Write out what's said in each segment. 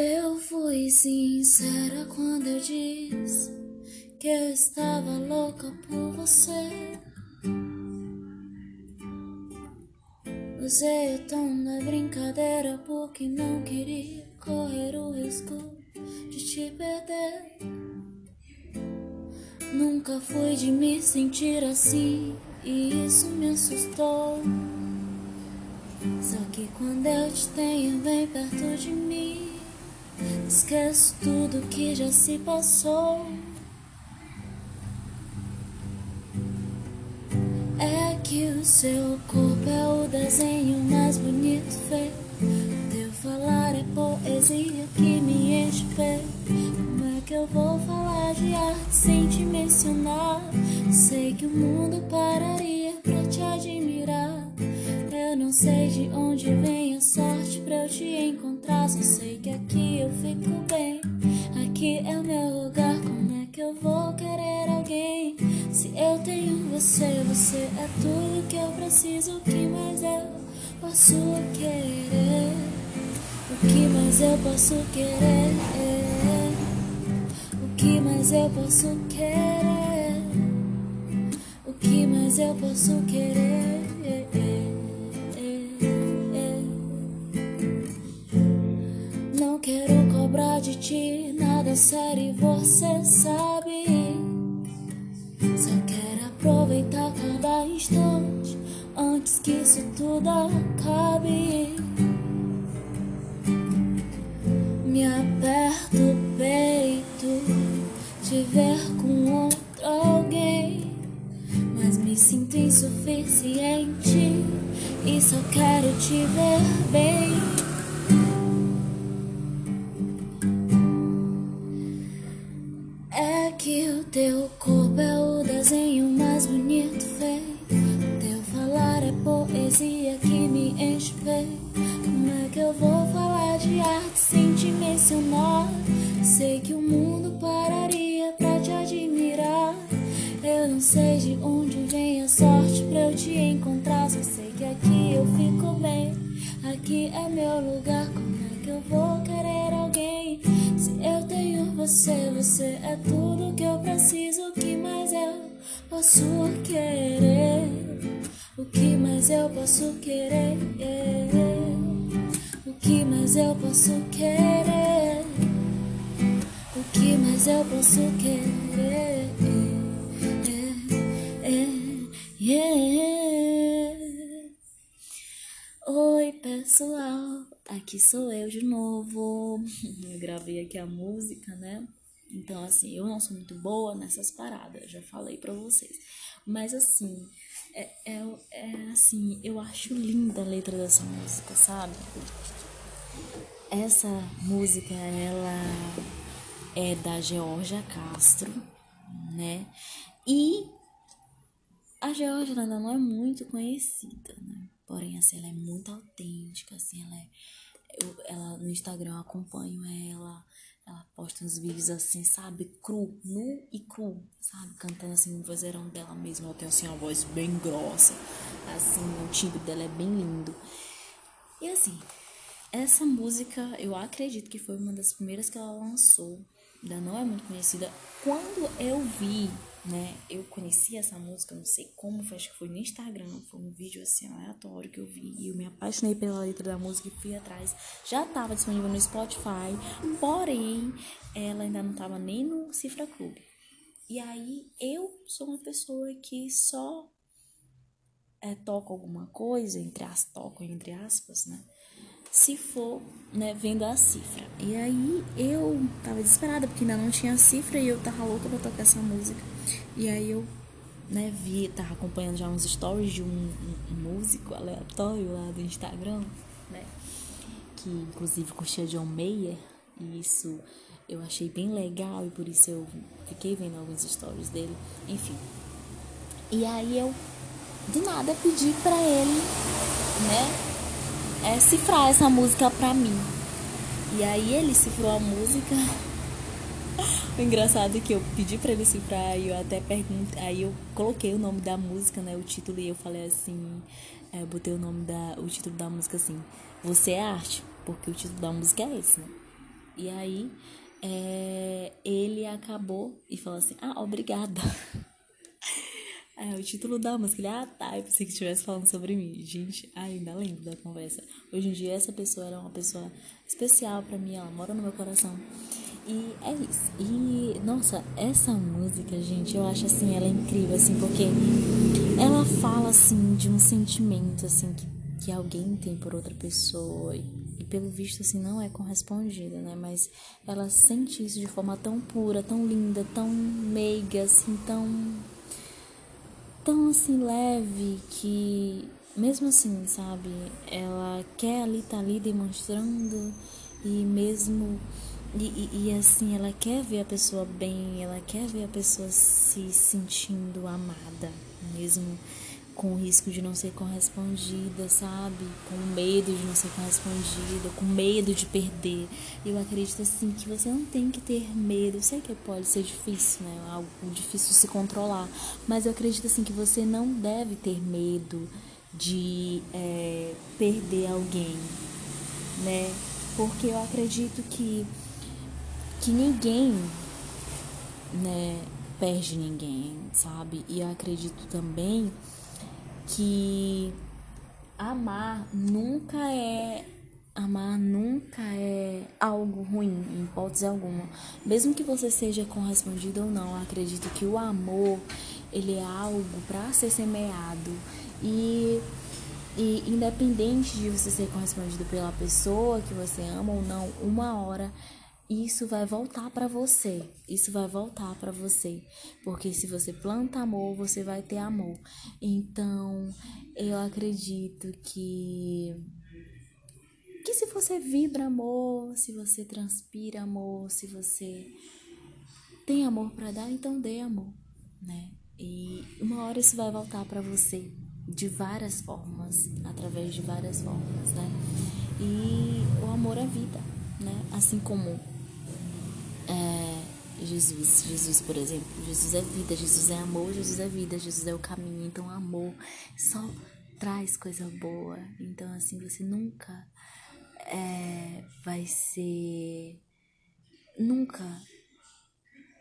Eu fui sincera quando eu disse que eu estava louca por você. Usei o tom da brincadeira porque não queria correr o risco de te perder. Nunca fui de me sentir assim e isso me assustou. Só que quando eu te tenho bem perto de mim, esqueço tudo que já se passou. É que o seu corpo é o desenho mais bonito feito. Teu falar é poesia que me enche. Como é que eu vou falar de arte sem te mencionar? Sei que o mundo pararia pra te admirar. Eu não sei de onde vem a sorte pra eu te encontrar. Só sei que aqui eu fico bem. Aqui é o meu lugar. Como é que eu vou querer alguém? Se eu tenho você, você é tudo que eu preciso. O que mais eu posso querer? O que mais eu posso querer? O que mais eu posso querer? O que mais eu posso querer? Nada sério, você sabe. Só quero aproveitar cada instante antes que isso tudo acabe. Me aperta o peito, te ver com outro alguém. Mas me sinto insuficiente e só quero te ver bem. Poesia que me peito. Como é que eu vou falar de arte sem te mencionar? Sei que o mundo pararia pra te admirar. Eu não sei de onde vem a sorte pra eu te encontrar. Só sei que aqui eu fico bem. Aqui é meu lugar. Como é que eu vou querer alguém? Se eu tenho você, você é tudo que eu preciso. O que mais eu posso querer? O que mais eu posso querer? O que mais eu posso querer? O que mais eu posso querer? Oi, pessoal, aqui sou eu de novo. Eu gravei aqui a música, né? Então, assim, eu não sou muito boa nessas paradas, já falei pra vocês. Mas, assim, é, é, é assim, eu acho linda a letra dessa música, sabe? Essa música, ela é da Georgia Castro, né? E a Georgia ainda não é muito conhecida, né? Porém, assim, ela é muito autêntica, assim, ela é... Eu, ela, no Instagram eu acompanho ela, ela posta uns vídeos assim, sabe? Cru, nu e cru, sabe? Cantando assim no vozeirão dela mesma. Ela tem assim uma voz bem grossa, assim, o timbre dela é bem lindo. E assim, essa música eu acredito que foi uma das primeiras que ela lançou. Ainda não é muito conhecida. Quando eu vi, né? Eu conheci essa música, não sei como, foi, acho que foi no Instagram, foi um vídeo assim aleatório que eu vi. E eu me apaixonei pela letra da música e fui atrás. Já estava disponível no Spotify, porém, ela ainda não estava nem no Cifra Club. E aí eu sou uma pessoa que só é, toca alguma coisa, entre as toco entre aspas, né? Se for, né, vendo a cifra. E aí eu tava desesperada porque ainda não tinha cifra e eu tava louca pra tocar essa música. E aí eu, né, vi, tava acompanhando já uns stories de um, um, um músico aleatório lá do Instagram, né? Que inclusive curtia John Mayer. E isso eu achei bem legal e por isso eu fiquei vendo alguns stories dele. Enfim. E aí eu do nada pedi pra ele, né? É, cifrar essa música pra mim. E aí ele cifrou a música. O engraçado é que eu pedi pra ele cifrar e eu até perguntei. Aí eu coloquei o nome da música, né? O título, e eu falei assim. É, eu botei o nome da. o título da música assim. Você é arte, porque o título da música é esse, né? E aí é, ele acabou e falou assim: Ah, obrigada. É, o título da música, ele, ah, tá, eu pensei que estivesse falando sobre mim. Gente, ainda lembro da conversa. Hoje em dia, essa pessoa é uma pessoa especial para mim, ela mora no meu coração. E é isso. E, nossa, essa música, gente, eu acho assim, ela é incrível, assim, porque ela fala, assim, de um sentimento, assim, que, que alguém tem por outra pessoa. E, e pelo visto, assim, não é correspondida, né? Mas ela sente isso de forma tão pura, tão linda, tão meiga, assim, tão tão assim leve que mesmo assim, sabe, ela quer ali tá ali demonstrando e mesmo e, e, e, assim, ela quer ver a pessoa bem, ela quer ver a pessoa se sentindo amada, mesmo com o risco de não ser correspondida, sabe? Com medo de não ser correspondida, com medo de perder. Eu acredito assim que você não tem que ter medo. Eu sei que pode ser difícil, né? Algo difícil se controlar, mas eu acredito assim que você não deve ter medo de é, perder alguém, né? Porque eu acredito que que ninguém, né, perde ninguém, sabe? E eu acredito também que amar nunca é amar nunca é algo ruim, em hipótese alguma. Mesmo que você seja correspondido ou não, acredito que o amor, ele é algo para ser semeado. E, e independente de você ser correspondido pela pessoa que você ama ou não, uma hora isso vai voltar para você. Isso vai voltar para você, porque se você planta amor, você vai ter amor. Então, eu acredito que que se você vibra amor, se você transpira amor, se você tem amor para dar, então dê amor, né? E uma hora isso vai voltar para você de várias formas, através de várias formas, né? E o amor é vida, né? Assim como é, Jesus, Jesus, por exemplo, Jesus é vida, Jesus é amor, Jesus é vida, Jesus é o caminho. Então, amor só traz coisa boa. Então, assim, você nunca é, vai ser. Nunca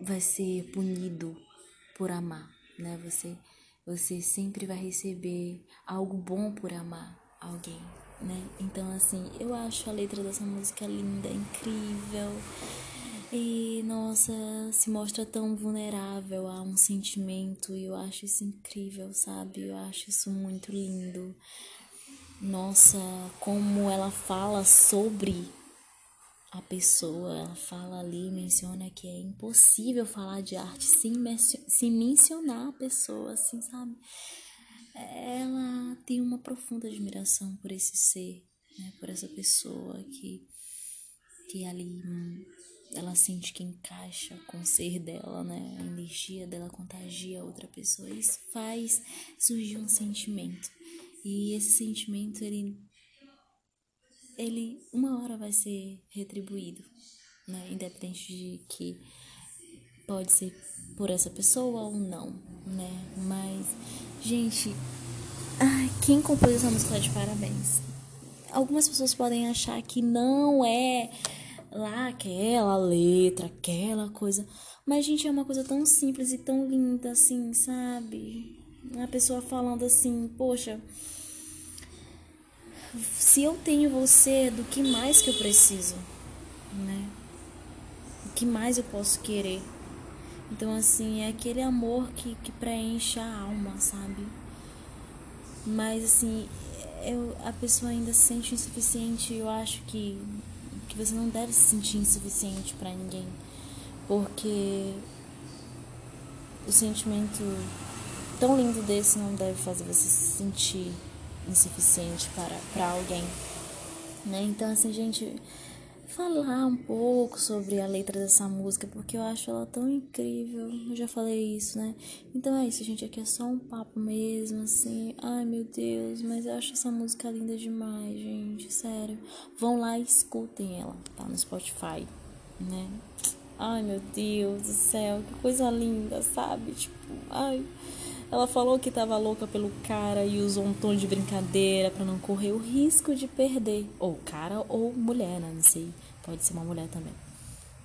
vai ser punido por amar, né? Você, você sempre vai receber algo bom por amar alguém, né? Então, assim, eu acho a letra dessa música linda, incrível. E nossa, se mostra tão vulnerável a um sentimento e eu acho isso incrível, sabe? Eu acho isso muito lindo. Nossa, como ela fala sobre a pessoa, ela fala ali, menciona que é impossível falar de arte sem, sem mencionar a pessoa, assim, sabe? Ela tem uma profunda admiração por esse ser, né? Por essa pessoa que, que ali ela sente que encaixa com o ser dela, né? A energia dela contagia outra pessoa. Isso faz surgir um sentimento. E esse sentimento, ele, ele uma hora vai ser retribuído, né? Independente de que pode ser por essa pessoa ou não, né? Mas, gente, ai, quem compôs essa música de parabéns. Algumas pessoas podem achar que não é lá aquela letra, aquela coisa. Mas, gente, é uma coisa tão simples e tão linda, assim, sabe? A pessoa falando assim, poxa, se eu tenho você, do que mais que eu preciso, né? O que mais eu posso querer? Então, assim, é aquele amor que, que preenche a alma, sabe? Mas, assim, eu, a pessoa ainda se sente insuficiente. Eu acho que que você não deve se sentir insuficiente para ninguém, porque o sentimento tão lindo desse não deve fazer você se sentir insuficiente para, para alguém, né? Então, assim, gente, falar um pouco sobre a letra dessa música, porque eu acho ela tão incrível. Eu já falei isso, né? Então é isso, gente. Aqui é só um papo mesmo, assim. Ai, meu Deus, mas eu acho essa música linda demais, gente. Sério. Vão lá e escutem ela, tá? No Spotify, né? Ai, meu Deus do céu, que coisa linda, sabe? Tipo, ai. Ela falou que tava louca pelo cara e usou um tom de brincadeira para não correr o risco de perder. Ou cara ou mulher, né? Não sei pode ser uma mulher também.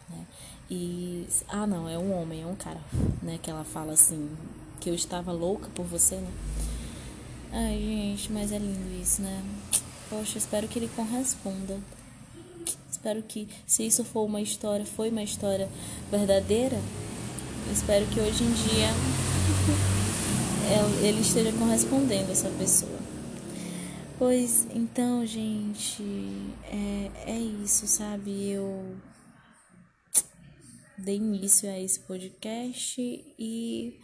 Né? E. Ah, não, é um homem, é um cara, né? Que ela fala assim, que eu estava louca por você, né? Ai, gente, mas é lindo isso, né? Poxa, espero que ele corresponda. Espero que, se isso for uma história, foi uma história verdadeira, espero que hoje em dia ele esteja correspondendo a essa pessoa. Pois então, gente, é, é isso, sabe? Eu dei início a esse podcast e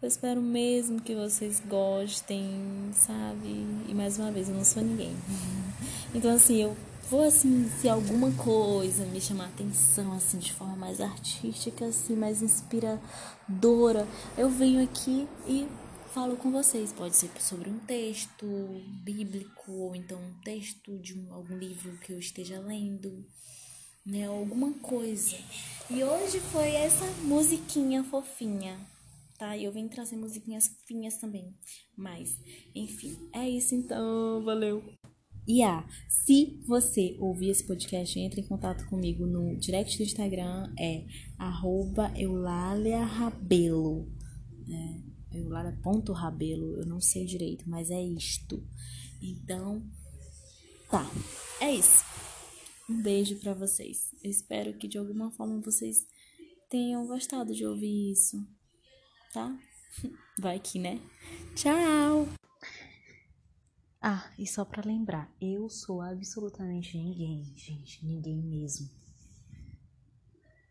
eu espero mesmo que vocês gostem, sabe? E mais uma vez, eu não sou ninguém. Então, assim, eu vou, assim, se alguma coisa me chamar atenção, assim, de forma mais artística, assim, mais inspiradora, eu venho aqui e falo com vocês. Pode ser sobre um texto bíblico, ou então um texto de um, algum livro que eu esteja lendo, né? Alguma coisa. E hoje foi essa musiquinha fofinha tá? E eu vim trazer musiquinhas fofinhas também. Mas, enfim, é isso então. Valeu! E ah, se você ouvir esse podcast, entre em contato comigo no direct do Instagram, é arroba eulaliarabelo. É, eulalia.rabelo, eu não sei direito, mas é isto. Então, tá, é isso. Um beijo para vocês. Eu espero que de alguma forma vocês tenham gostado de ouvir isso tá? Vai que, né? Tchau! Ah, e só para lembrar, eu sou absolutamente ninguém, gente, ninguém mesmo.